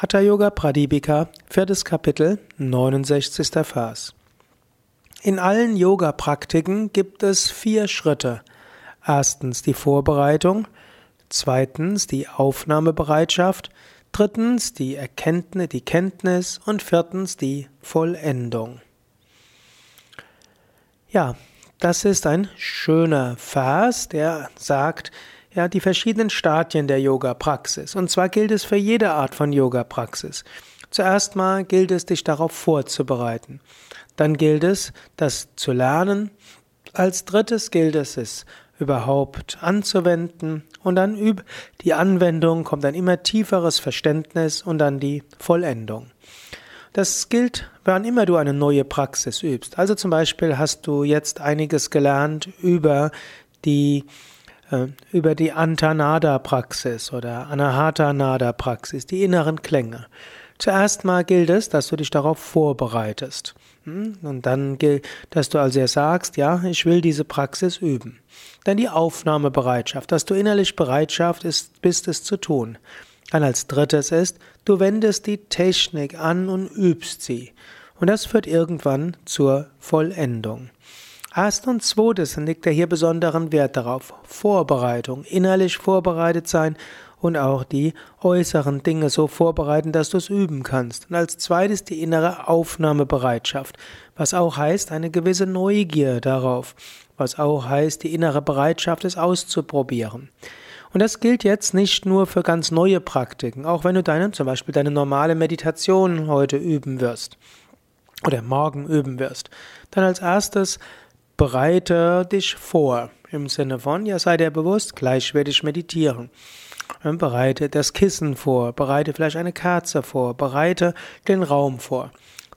Hatha Yoga Pradipika, viertes Kapitel, 69. Vers. In allen Yoga-Praktiken gibt es vier Schritte. Erstens die Vorbereitung, zweitens die Aufnahmebereitschaft, drittens die Erkenntnis, die Kenntnis und viertens die Vollendung. Ja, das ist ein schöner Vers, der sagt, ja, die verschiedenen Stadien der Yoga-Praxis. Und zwar gilt es für jede Art von Yoga-Praxis. Zuerst mal gilt es, dich darauf vorzubereiten. Dann gilt es, das zu lernen. Als drittes gilt es, es überhaupt anzuwenden. Und dann über die Anwendung kommt ein immer tieferes Verständnis und dann die Vollendung. Das gilt, wann immer du eine neue Praxis übst. Also zum Beispiel hast du jetzt einiges gelernt über die über die Antanada-Praxis oder Anahata-Nada-Praxis, die inneren Klänge. Zuerst mal gilt es, dass du dich darauf vorbereitest. Hm? Und dann gilt, dass du also sagst, ja, ich will diese Praxis üben. Dann die Aufnahmebereitschaft, dass du innerlich Bereitschaft ist, bist, es zu tun. Dann als drittes ist, du wendest die Technik an und übst sie. Und das führt irgendwann zur Vollendung. Erst und zweites legt er hier besonderen Wert darauf. Vorbereitung, innerlich vorbereitet sein und auch die äußeren Dinge so vorbereiten, dass du es üben kannst. Und als zweites die innere Aufnahmebereitschaft, was auch heißt eine gewisse Neugier darauf, was auch heißt die innere Bereitschaft, es auszuprobieren. Und das gilt jetzt nicht nur für ganz neue Praktiken, auch wenn du deine, zum Beispiel deine normale Meditation heute üben wirst oder morgen üben wirst. Dann als erstes bereite dich vor. Im Sinne von, ja, sei dir bewusst, gleich werde ich meditieren. Bereite das Kissen vor, bereite vielleicht eine Kerze vor, bereite den Raum vor.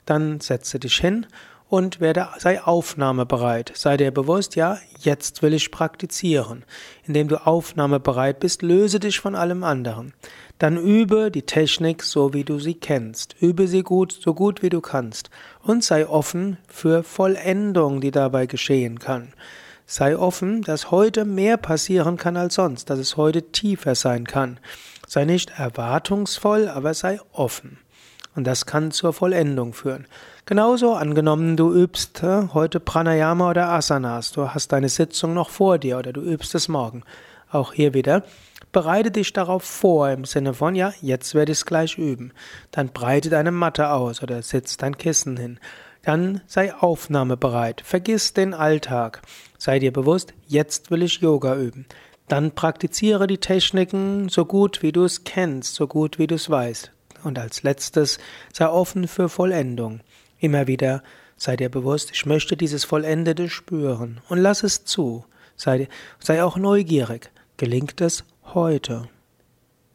Dann setze dich hin und werde, sei aufnahmebereit. Sei dir bewusst, ja, jetzt will ich praktizieren. Indem du aufnahmebereit bist, löse dich von allem anderen. Dann übe die Technik so, wie du sie kennst. Übe sie gut, so gut wie du kannst. Und sei offen für Vollendung, die dabei geschehen kann. Sei offen, dass heute mehr passieren kann als sonst, dass es heute tiefer sein kann. Sei nicht erwartungsvoll, aber sei offen. Und das kann zur Vollendung führen. Genauso angenommen, du übst heute Pranayama oder Asanas, du hast deine Sitzung noch vor dir oder du übst es morgen. Auch hier wieder, bereite dich darauf vor im Sinne von, ja, jetzt werde ich es gleich üben. Dann breite deine Matte aus oder setz dein Kissen hin. Dann sei aufnahmebereit. Vergiss den Alltag. Sei dir bewusst, jetzt will ich Yoga üben. Dann praktiziere die Techniken so gut, wie du es kennst, so gut, wie du es weißt. Und als letztes sei offen für Vollendung. Immer wieder sei dir bewusst, ich möchte dieses Vollendete spüren und lass es zu. Sei, sei auch neugierig. Gelingt es heute?